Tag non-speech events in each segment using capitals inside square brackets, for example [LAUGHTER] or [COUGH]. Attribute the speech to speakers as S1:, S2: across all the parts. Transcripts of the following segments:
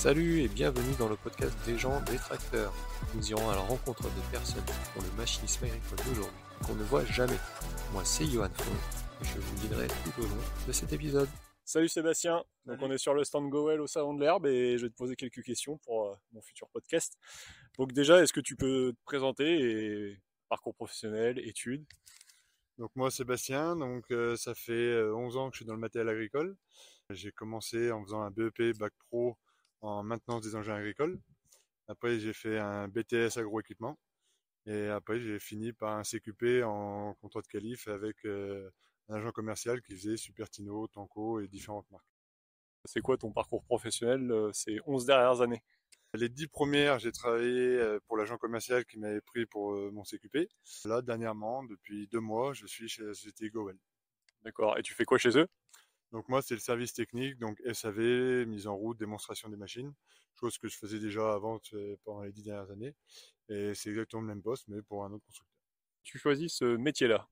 S1: Salut et bienvenue dans le podcast des gens des tracteurs. Nous irons à la rencontre des personnes pour le machinisme agricole d'aujourd'hui qu'on ne voit jamais. Moi c'est Johan Fon et je vous guiderai tout au long de cet épisode.
S2: Salut Sébastien, donc on est sur le stand Goel au Salon de l'Herbe et je vais te poser quelques questions pour euh, mon futur podcast. Donc déjà, est-ce que tu peux te présenter et parcours professionnel, études?
S3: Donc moi Sébastien, donc euh, ça fait 11 euh, ans que je suis dans le matériel agricole. J'ai commencé en faisant un BEP Bac Pro en maintenance des engins agricoles. Après j'ai fait un BTS agroéquipement et après j'ai fini par un CQP en contrat de qualif avec un agent commercial qui faisait Supertino, Tanco et différentes marques.
S2: C'est quoi ton parcours professionnel euh, ces 11 dernières années?
S3: Les 10 premières, j'ai travaillé euh, pour l'agent commercial qui m'avait pris pour euh, mon CQP. Là, dernièrement, depuis deux mois, je suis chez la société Gowell.
S2: D'accord. Et tu fais quoi chez eux?
S3: Donc moi, c'est le service technique, donc SAV, mise en route, démonstration des machines, chose que je faisais déjà avant pendant les dix dernières années. Et c'est exactement le même poste, mais pour un autre constructeur.
S2: Tu choisis ce métier-là?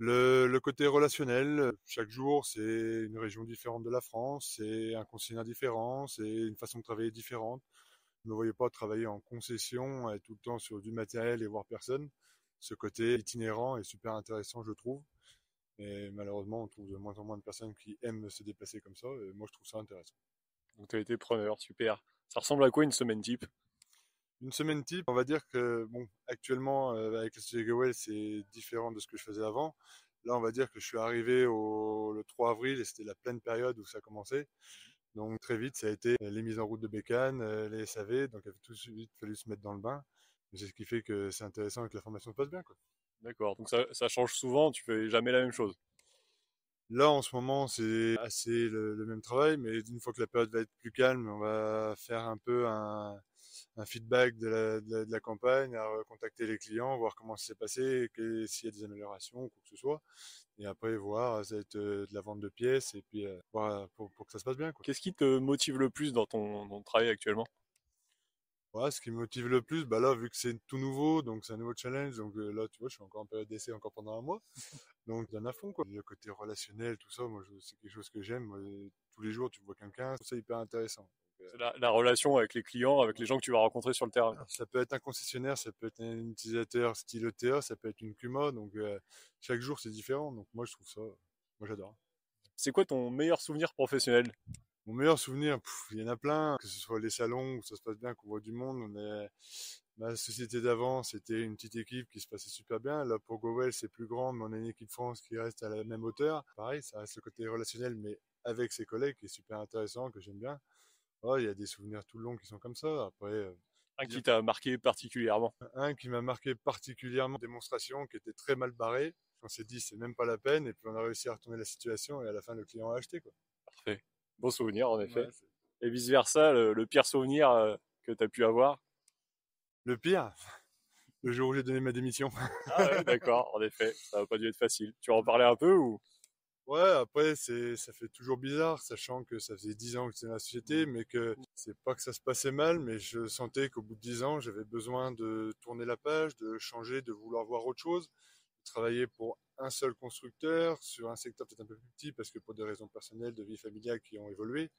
S3: Le, côté relationnel, chaque jour, c'est une région différente de la France, c'est un concessionnaire différent, c'est une façon de travailler différente. Je ne me voyais pas travailler en concession, être tout le temps sur du matériel et voir personne. Ce côté itinérant est super intéressant, je trouve. Et malheureusement, on trouve de moins en moins de personnes qui aiment se déplacer comme ça. Et moi, je trouve ça intéressant.
S2: Donc, tu as été preneur, super. Ça ressemble à quoi une semaine type?
S3: Une semaine type, on va dire que bon, actuellement euh, avec le Gowell, c'est différent de ce que je faisais avant. Là, on va dire que je suis arrivé au, le 3 avril et c'était la pleine période où ça commençait. Donc très vite, ça a été les mises en route de bécanes, euh, les SAV, donc il a tout de suite fallu se mettre dans le bain. C'est ce qui fait que c'est intéressant et que la formation se passe bien.
S2: D'accord, donc ça, ça, change souvent, tu fais jamais la même chose.
S3: Là, en ce moment, c'est assez le, le, même travail, mais une fois que la période va être plus calme, on va faire un peu un, un feedback de la, de, la, campagne, à contacter les clients, voir comment ça s'est passé, s'il y a des améliorations ou quoi que ce soit. Et après, voir, ça va être euh, de la vente de pièces et puis euh, voir pour, pour, que ça se passe bien.
S2: Qu'est-ce qui te motive le plus dans ton, dans ton travail actuellement?
S3: Ouais, ce qui me motive le plus, bah là, vu que c'est tout nouveau, donc c'est un nouveau challenge, donc euh, là, tu vois, je suis encore en période d'essai encore pendant un mois, [LAUGHS] donc donne à fond, quoi. Le côté relationnel, tout ça, moi, c'est quelque chose que j'aime. Tous les jours, tu vois quelqu'un, c'est hyper intéressant.
S2: La, la, relation avec les clients, avec les gens que tu vas rencontrer sur le terrain.
S3: Ça peut être un concessionnaire, ça peut être un utilisateur style ETA, ça peut être une Cuma. Donc euh, chaque jour c'est différent. Donc moi je trouve ça, moi j'adore.
S2: C'est quoi ton meilleur souvenir professionnel?
S3: Mon meilleur souvenir, il y en a plein. Que ce soit les salons où ça se passe bien, qu'on voit du monde. On est... Ma société d'avant, c'était une petite équipe qui se passait super bien. Là, pour Gowell, c'est plus grand, mais on a une équipe France qui reste à la même hauteur. Pareil, ça reste le côté relationnel, mais avec ses collègues, qui est super intéressant, que j'aime bien. Oh, il y a des souvenirs tout le long qui sont comme ça. Après, euh,
S2: un qui t'a marqué particulièrement
S3: Un qui m'a marqué particulièrement, démonstration qui était très mal barrée. On s'est dit, c'est même pas la peine, et puis on a réussi à retourner la situation, et à la fin, le client a acheté. Quoi.
S2: Parfait. Bon souvenir, en effet. et vice-versa, le, pire souvenir euh, que tu as pu avoir?
S3: Le pire? Le jour où j'ai donné ma démission.
S2: Ah ouais, [LAUGHS] d'accord, en effet. Ça n'a pas dû être facile. Tu en parlais un peu ou?
S3: Ouais, après, c'est, ça fait toujours bizarre, sachant que ça faisait dix ans que j'étais dans la société, mais que c'est pas que ça se passait mal, mais je sentais qu'au bout de dix ans, j'avais besoin de tourner la page, de changer, de vouloir voir autre chose, travailler pour un seul constructeur, sur un secteur peut-être un peu plus petit, parce que pour des raisons personnelles, de vie familiale qui ont évolué,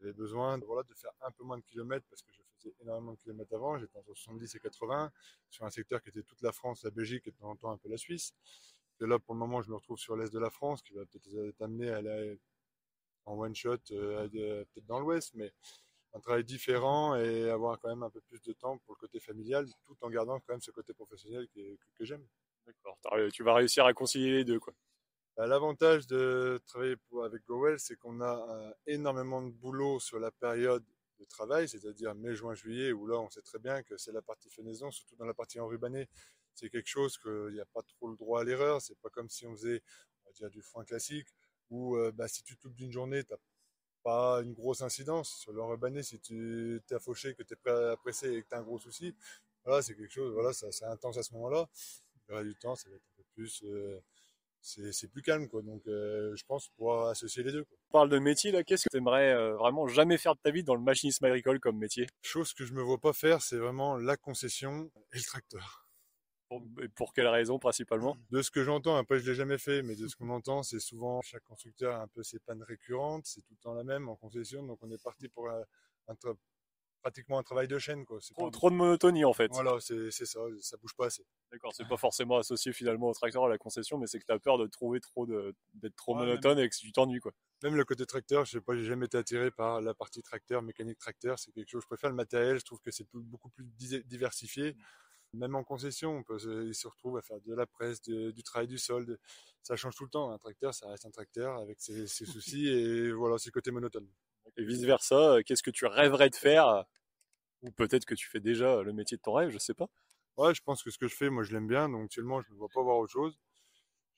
S3: j'avais besoin voilà, de faire un peu moins de kilomètres, parce que je faisais énormément de kilomètres avant, j'étais entre 70 et 80, sur un secteur qui était toute la France, la Belgique et de temps en temps un peu la Suisse là, pour le moment, je me retrouve sur l'est de la France, qui va peut-être t'amener à aller en one shot, euh, peut-être dans l'ouest, mais un travail différent et avoir quand même un peu plus de temps pour le côté familial, tout en gardant quand même ce côté professionnel que, j'aime.
S2: D'accord. Tu vas réussir à concilier les deux, quoi.
S3: Bah, l'avantage de travailler avec GoWell, c'est qu'on a euh, énormément de boulot sur la période de travail, c'est-à-dire mai, juin, juillet, où là, on sait très bien que c'est la partie fenaison, surtout dans la partie enrubanée, c'est quelque chose qu'il n'y a pas trop le droit à l'erreur. C'est pas comme si on faisait, on va dire, du foin classique, où euh, bah, si tu toute d'une journée, tu pas une grosse incidence. Sur l'enrubané, si tu t'es fauché, que tu es prêt et que tu as un gros souci, voilà, c'est quelque chose, voilà, c'est intense à ce moment-là. Le reste du temps, ça va être un peu plus. Euh, c'est plus calme quoi donc euh, je pense pouvoir associer les deux quoi.
S2: On parle de métier là qu'est-ce que tu aimerais vraiment jamais faire de ta vie dans le machinisme agricole comme métier?
S3: Chose que je me vois pas faire c'est vraiment la concession et le tracteur
S2: Pour, pour quelle raison principalement?
S3: De ce que j'entends, après je l'ai jamais fait, mais de ce qu'on entend, c'est souvent chaque constructeur a un peu ses pannes récurrentes, c'est tout le temps la même en concession, donc on est parti pour un, un pratiquement un travail de chaîne. Quoi.
S2: Trop, de monotonie en fait.
S3: Voilà, c'est ça, ça bouge pas assez.
S2: D'accord, c'est pas forcément associé finalement au tracteur à la concession, mais c'est que tu as peur de trouver trop d'être trop
S3: Ouais,
S2: monotone et que tu t'ennuies quoi.
S3: Même le côté tracteur, je sais pas, j'ai jamais été attiré par la partie tracteur, mécanique tracteur, c'est quelque chose, je préfère le matériel, je trouve que c'est beaucoup plus di- diversifié. Même en concession, on peut se, se retrouvent à faire de la presse, de- du travail du sol, de- ça change tout le temps. Un tracteur, ça reste un tracteur avec ses, ses [LAUGHS] soucis et voilà, c'est le côté monotone.
S2: Et vice versa, qu'est-ce que tu rêverais de faire Ou peut-être que tu fais déjà le métier de ton rêve, je sais pas.
S3: Ouais, je pense que ce que je fais, moi, je l'aime bien, donc actuellement, je ne vois pas voir autre chose.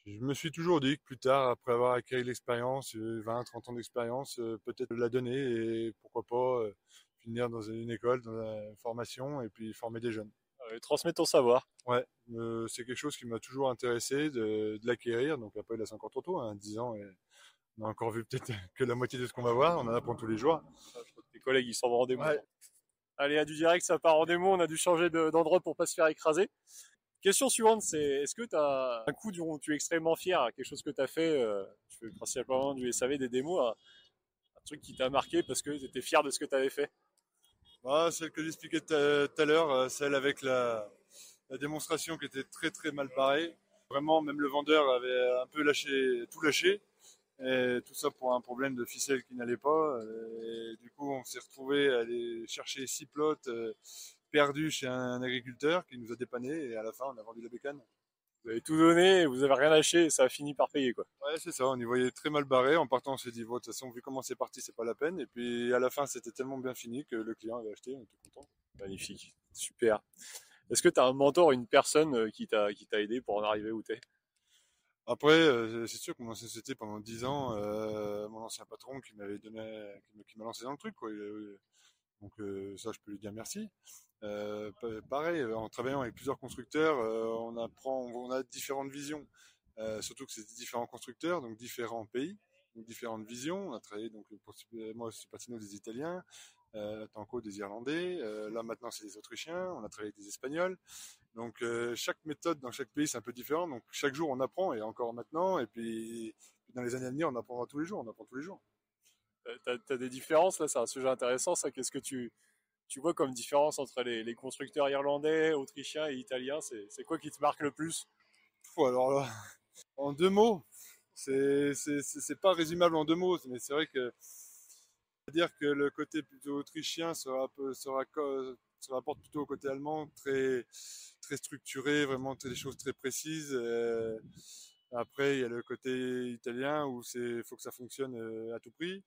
S3: Je me suis toujours dit que plus tard, après avoir acquis l'expérience, euh, 20, 30 ans d'expérience, euh, peut-être la donner et pourquoi pas euh, finir dans une école, dans une formation et puis former des jeunes.
S2: Euh, transmets ton savoir.
S3: Ouais, euh, c'est quelque chose qui m'a toujours intéressé de, de l'acquérir. Donc après, là, c'est encore trop tôt, hein, 10 ans, et on a encore vu peut-être que la moitié de ce qu'on va voir. On en apprend tous les jours.
S2: Tes collègues, ils s'en vont en démo.
S3: Ouais.
S2: Allez, à du direct, ça part en démo. On a dû changer de- d'endroit pour pas se faire écraser. Question suivante, c'est est-ce que tu as un coup dont tu es extrêmement fier, quelque chose que tu as fait, euh, tu fais principalement du SAV, des démos, un, un truc qui t'a marqué parce que tu étais fier de ce que tu avais fait?
S3: Ah, celle que j'expliquais tout à tout à l'heure, euh, celle avec la, la démonstration qui était très très mal barrée. Vraiment, même le vendeur avait un peu lâché, tout lâché. Et tout ça pour un problème de ficelle qui n'allait pas. Et du coup, on s'est retrouvé à aller chercher six plots euh, perdus chez un agriculteur qui nous a dépanné. Et à la fin, on a vendu la bécane.
S2: Vous avez tout donné, vous avez rien lâché et ça a fini par payer quoi.
S3: Ouais, c'est ça. On y voyait très mal barré. En partant, on s'est dit, de toute façon, vu comment c'est parti, c'est pas la peine. Et puis, à la fin, c'était tellement bien fini que le client avait acheté. On était content.
S2: Magnifique, super. Est-ce que tu as un mentor, une personne euh, qui t'a qui t'a aidé pour en arriver où t'es?
S3: Après, euh, c'est sûr que mon ancienne société, pendant 10 ans, euh, mon ancien patron qui m'avait donné, qui m'a- lancé dans le truc, quoi. Donc euh, ça, je peux lui dire merci. Pa- pareil, en travaillant avec plusieurs constructeurs, on apprend, on a différentes visions. Surtout que c'est différents constructeurs, donc différents pays, donc différentes visions. On a travaillé donc pour moi, c'est Patino des Italiens, Tanko des Irlandais. là maintenant, c'est des Autrichiens. On a travaillé avec des Espagnols. Donc euh, chaque méthode dans chaque pays c'est un peu différent. Donc chaque jour on apprend et encore maintenant. Et puis dans les années à venir on apprendra tous les jours. On apprend tous les jours.
S2: Euh, T'as as des différences là, c'est un sujet intéressant ça. Qu'est-ce que tu tu vois comme différence entre les, les constructeurs irlandais, autrichiens et italiens? C'est c'est quoi qui te marque le plus?
S3: Alors là, [LAUGHS] en deux mots, c'est c'est pas résumable en deux mots, mais c'est vrai que dire que le côté plutôt autrichien se, rapp- se, rapporte plutôt au côté allemand, très très structuré, vraiment des choses très précises. euh, après, il y a le côté italien où c'est faut que ça fonctionne euh, à tout prix.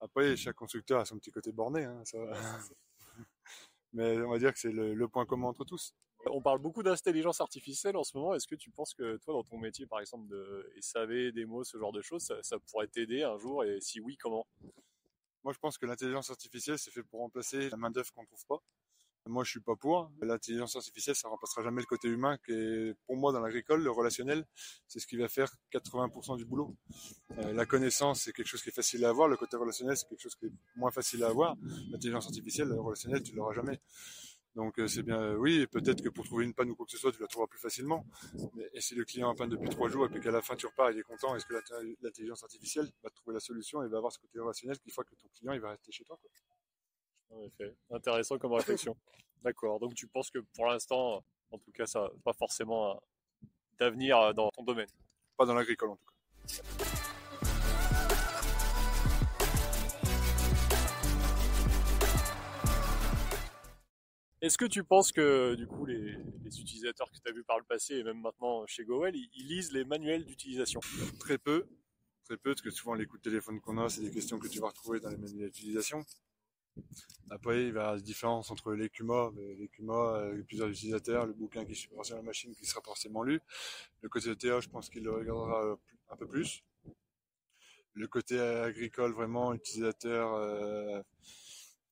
S3: Après, chaque constructeur a son petit côté borné, hein, ça. [LAUGHS] mais on va dire que c'est le, le point commun entre tous.
S2: On parle beaucoup d'intelligence artificielle en ce moment. Est-ce que tu penses que toi, dans ton métier, par exemple, de SAV, démo, ce genre de choses, ça, ça pourrait t'aider un jour? Et si oui, comment?
S3: Moi, je pense que l'intelligence artificielle, c'est fait pour remplacer la main-d'œuvre qu'on trouve pas. Moi, je suis pas pour. L'intelligence artificielle, ça remplacera jamais le côté humain, qui est, pour moi, dans l'agricole, le relationnel, c'est ce qui va faire 80% du boulot. Euh, la connaissance, c'est quelque chose qui est facile à avoir. Le côté relationnel, c'est quelque chose qui est moins facile à avoir. L'intelligence artificielle, le relationnel, tu l'auras jamais. Donc, euh, c'est bien, oui, peut-être que pour trouver une panne ou quoi que ce soit, tu la trouveras plus facilement. Mais, si le client a panne depuis trois jours et puis qu'à la fin tu repars, il est content, est-ce que l'intelligence artificielle va trouver la solution et va avoir ce côté relationnel qui fera que ton client, il va rester chez toi.
S2: En effet, intéressant comme réflexion. [LAUGHS] D'accord. Donc tu penses que pour l'instant, en tout cas, ça n'a pas forcément un- d'avenir dans ton domaine?
S3: Pas dans l'agricole, en tout cas.
S2: Est-ce que tu penses que du coup les, les utilisateurs que tu as vus par le passé et même maintenant chez GoWell, ils, ils lisent les manuels d'utilisation?
S3: Très peu. Très peu, parce que souvent, les coups de téléphone qu'on a, c'est des questions que tu vas retrouver dans les manuels d'utilisation. Après, il va y avoir des différences entre les CUMA, mais les CUMA, avec plusieurs utilisateurs, le bouquin qui suit sur la machine qui sera forcément lu. Le côté TA, je pense qu'il le regardera un peu plus. Le côté agricole, vraiment, utilisateur, euh,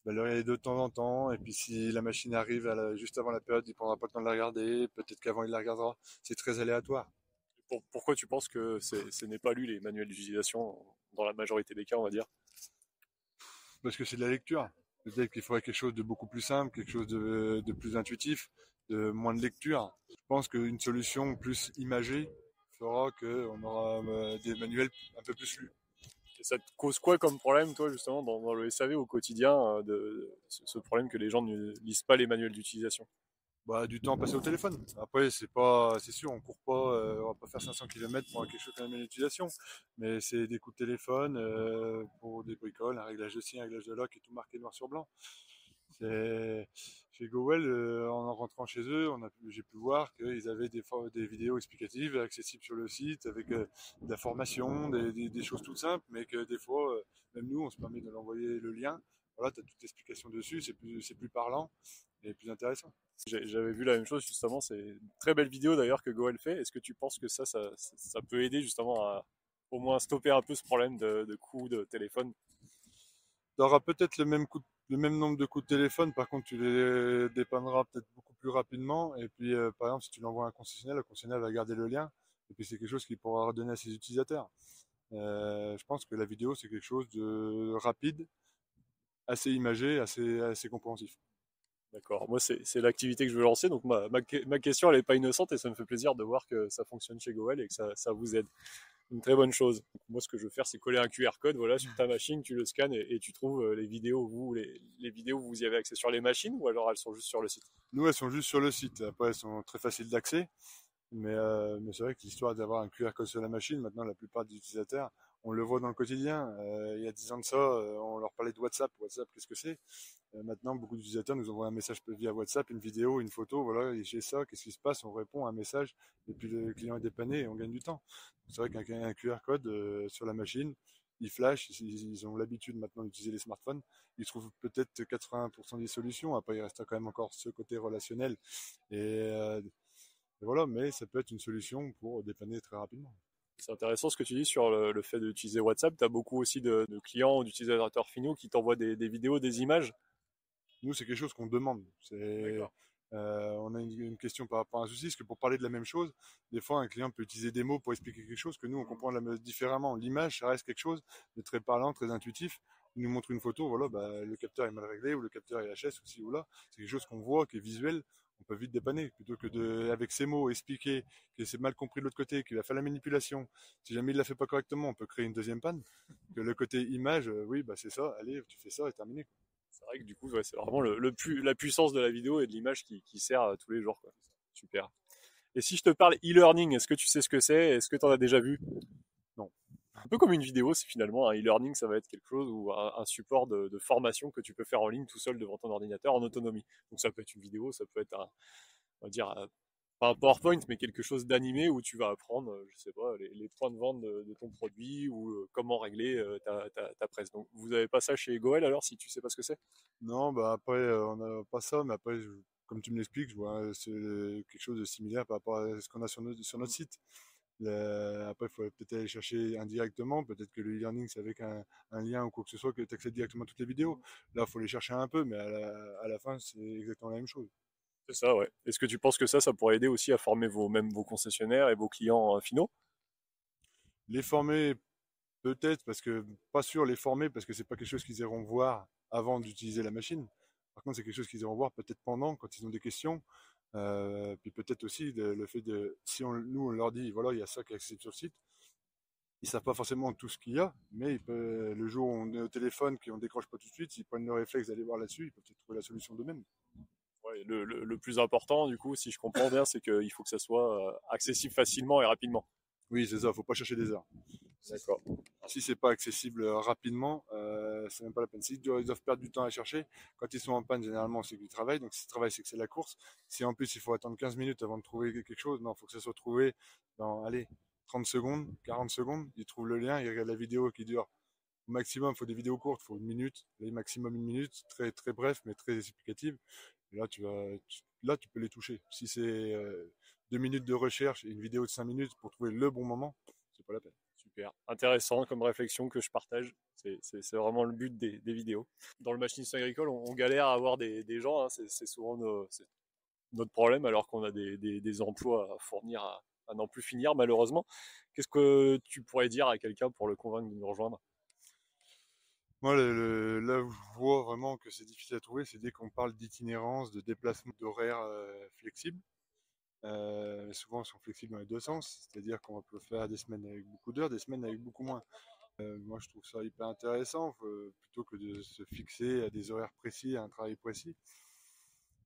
S3: bah, le regarder de temps en temps. Et puis, si la machine arrive juste avant la période, il prendra pas le temps de la regarder. Peut-être qu'avant, il la regardera. C'est très aléatoire.
S2: Pour- Pourquoi tu penses que ce n'est pas lu les manuels d'utilisation dans la majorité des cas, on va dire?
S3: Parce que c'est de la lecture. Peut-être qu'il faudrait quelque chose de beaucoup plus simple, quelque chose de, plus intuitif. de moins de lecture. Je pense qu'une solution plus imagée fera qu'on aura euh, des manuels un peu plus lus.
S2: Ça te cause quoi comme problème, toi, justement, dans, le SAV au quotidien, euh, de, ce problème que les gens ne lisent pas les manuels d'utilisation?
S3: Bah, du temps passé au téléphone. Après, c'est pas, c'est sûr, on court pas, euh, on va pas faire 500 km pour quelque chose comme une utilisation, mais c'est des coups de téléphone pour des bricoles, un réglage de signe, un réglage de lock et tout marqué noir sur blanc. C'est chez Gowell, euh, en rentrant chez eux, j'ai pu voir qu'ils avaient des, des vidéos explicatives accessibles sur le site avec euh, de la formation, des, des, choses toutes simples, mais que des fois, euh, même nous, on se permet de l'envoyer le lien. Voilà, tu as toute l'explication dessus, c'est c'est plus parlant plus intéressant.
S2: J'avais vu la même chose justement, c'est une très belle vidéo d'ailleurs que Goel fait. Est-ce que tu penses que ça, ça, peut aider justement à au moins stopper un peu ce problème de, de coût de téléphone?
S3: Tu auras peut-être le même nombre de coups de téléphone, par contre, tu les dépanneras peut-être beaucoup plus rapidement. Et puis, euh, par exemple, si tu l'envoies à un concessionnaire, le concessionnaire va garder le lien. Et puis, c'est quelque chose qu'il pourra redonner à ses utilisateurs. Euh, je pense que la vidéo, c'est quelque chose de rapide, assez imagé, assez compréhensif.
S2: D'accord. Moi, c'est l'activité que je veux lancer. Donc, ma, question, elle n'est pas innocente et ça me fait plaisir de voir que ça fonctionne chez Goel et que ça, vous aide une très bonne chose. Moi, ce que je veux faire, c'est coller un QR code, voilà, sur ta machine, tu le scannes et, tu trouves euh, les vidéos. Vous, les, vidéos, vous y avez accès sur les machines ou alors elles sont juste sur le site?
S3: Nous, elles sont juste sur le site. Après, elles sont très faciles d'accès. Mais, euh, mais c'est vrai que l'histoire d'avoir un QR code sur la machine, maintenant, la plupart des utilisateurs, on le voit dans le quotidien. Euh, il y a dix ans de ça, on leur parlait de WhatsApp. WhatsApp, qu'est-ce que c'est? Maintenant, beaucoup d'utilisateurs nous envoient un message via WhatsApp, une vidéo, une photo. Voilà, j'ai ça, qu'est-ce qui se passe? On répond à un message et puis le client est dépanné et on gagne du temps. C'est vrai qu'un QR code euh, sur la machine, ils flash, ils, ont l'habitude maintenant d'utiliser les smartphones, ils trouvent peut-être 80% des solutions. Après, il reste quand même encore ce côté relationnel. Euh, et, voilà, mais ça peut être une solution pour dépanner très rapidement.
S2: C'est intéressant ce que tu dis sur le, fait d'utiliser WhatsApp. Tu as beaucoup aussi de, clients ou d'utilisateurs finaux qui t'envoient des, des, vidéos, des images.
S3: Nous, c'est quelque chose qu'on demande. C'est euh, on a une, question par rapport à un souci, parce que pour parler de la même chose, des fois un client peut utiliser des mots pour expliquer quelque chose que nous on comprend la, différemment. L'image, ça reste quelque chose de très parlant, très intuitif. Il nous montre une photo, voilà, bah, le capteur est mal réglé ou le capteur est HS ou ci ou là. C'est quelque chose qu'on voit, qui est visuel. On peut vite dépanner plutôt que de, avec ces mots, expliquer que c'est mal compris de l'autre côté, qu'il a fait la manipulation. Si jamais il l'a fait pas correctement, on peut créer une deuxième panne. Que le côté image, euh, oui, bah c'est ça. Allez, tu fais ça et terminé
S2: c'est vrai que du coup, c'est vraiment le, la puissance de la vidéo et de l'image qui, sert euh, tous les jours. Super. Et si je te parle e-learning, est-ce que tu sais ce que c'est? Est-ce que tu en as déjà vu? Un peu comme une vidéo, c'est finalement un e-learning, ça va être quelque chose ou un, support de, formation que tu peux faire en ligne tout seul devant ton ordinateur en autonomie. Donc ça peut être une vidéo, ça peut être un, on va dire, pas un PowerPoint, mais quelque chose d'animé où tu vas apprendre, euh, je sais pas, les, points de vente de, ton produit ou euh, comment régler euh, ta, presse. Donc, vous avez pas ça chez Goel alors, si tu sais pas ce que c'est?
S3: Non, bah après, on n'a pas ça, mais après, comme tu me l'expliques, je vois c'est quelque chose de similaire par rapport à ce qu'on a sur, sur notre site. Après, il faut peut-être aller chercher indirectement. Peut-être que le e-learning, c'est avec un, lien ou quoi que ce soit que tu accèdes directement à toutes les vidéos. Là, il faut les chercher un peu, mais à la fin, c'est exactement la même chose.
S2: C'est ça, ouais. Est-ce que tu penses que ça, ça pourrait aider aussi à former vos, même vos concessionnaires et vos clients euh, finaux?
S3: Les former, peut-être, parce que pas sûr les former, parce que c'est pas quelque chose qu'ils iront voir avant d'utiliser la machine. Par contre, c'est quelque chose qu'ils iront voir peut-être pendant, quand ils ont des questions. Euh, puis peut-être aussi le fait de, si on, nous on leur dit, voilà, il y a ça qui est accessible sur le site, ils savent pas forcément tout ce qu'il y a, mais le jour où on est au téléphone, qu'on décroche pas tout de suite, ils prennent le réflexe d'aller voir là-dessus, ils peuvent peut-être trouver la solution d'eux-mêmes
S2: le, plus important, du coup, si je comprends bien, c'est qu'il faut que ça soit euh, accessible facilement et rapidement.
S3: Oui, c'est ça. Faut pas chercher des heures.
S2: D'accord.
S3: Si c'est pas accessible euh, rapidement, euh, c'est même pas la peine. S'ils doivent, perdre du temps à chercher, quand ils sont en panne, généralement, c'est qu'ils travaillent. Donc, si travaillent, c'est que c'est la course. Si en plus, il faut attendre 15 minutes avant de trouver quelque chose, non, faut que ça soit trouvé dans, allez, 30 secondes, 40 secondes. Ils trouvent le lien, ils regardent la vidéo qui dure au maximum, faut des vidéos courtes, faut une minute, maximum une minute, très très bref mais très explicative là, tu vas, là, tu peux les toucher. Si c'est euh, deux minutes de recherche et une vidéo de cinq minutes pour trouver le bon moment, c'est pas la peine.
S2: Super, intéressant comme réflexion que je partage. C'est vraiment le but des, vidéos. Dans le machinisme agricole, on, galère à avoir des, gens. Hein. C'est souvent notre problème, alors qu'on a des, emplois à fournir à, à n'en plus finir, malheureusement. Qu'est-ce que tu pourrais dire à quelqu'un pour le convaincre de nous rejoindre?
S3: Moi, le, le- là où je vois vraiment que c'est difficile à trouver, c'est dès qu'on parle d'itinérance, de déplacement d'horaires euh, flexibles. Euh, souvent, ils sont flexibles dans les deux sens, c'est-à-dire qu'on peut faire des semaines avec beaucoup d'heures, des semaines avec beaucoup moins. Euh, moi, je trouve ça hyper intéressant, euh, plutôt que de se fixer à des horaires précis, à un travail précis.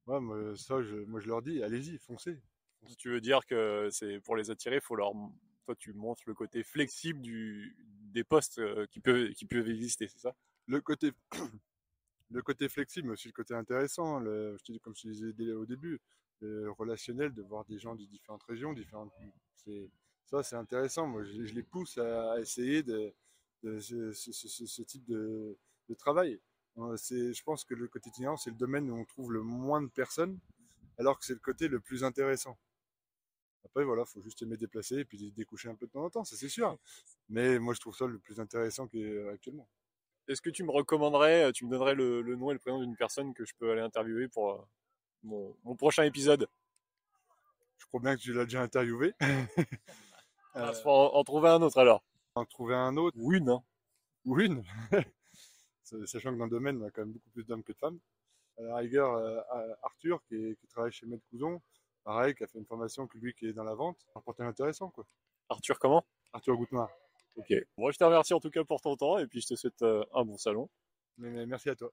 S3: Ouais, moi, ça, je, moi, je leur dis, allez-y, foncez.
S2: Tu veux dire que c'est pour les attirer, faut leur, toi tu montres le côté flexible du, des postes euh, qui peuvent, qui peuvent exister, c'est ça?
S3: Le côté, [CLEARS THROAT] le côté flexible, mais aussi le côté intéressant. Le, je te dis, comme je te disais au début, relationnel, de voir des gens de différentes régions, différentes, ça, c'est intéressant. Moi, je, les pousse à, essayer de, ce, type de, de travail. Euh, je pense que le côté itinérant, c'est le domaine où on trouve le moins de personnes, alors que c'est le côté le plus intéressant. Après, voilà, faut juste aimer déplacer et puis découcher un peu de temps en temps, ça c'est sûr. Mais moi, je trouve ça le plus intéressant euh, actuellement.
S2: Est-ce que tu me recommanderais, euh, tu me donnerais le, nom et le prénom d'une personne que je peux aller interviewer pour euh, mon, mon prochain épisode
S3: Je crois bien que tu l'as déjà interviewé. [LAUGHS] Euh,
S2: en, en trouver un autre alors.
S3: en trouver un autre
S2: Ou une, hein.
S3: ou une. [LAUGHS] Sachant que dans le domaine, on a quand même beaucoup plus d'hommes que de femmes. À la rigueur, euh, Arthur, qui, est- qui travaille chez Maître Couson, pareil, qui a fait une formation que lui qui est dans la vente, un portail intéressant, quoi.
S2: Arthur comment?
S3: Arthur Goutemar.
S2: Ok. Bon, je te remercie en tout cas pour ton temps et puis je te souhaite euh, un bon salon.
S3: Mais, mais merci à toi.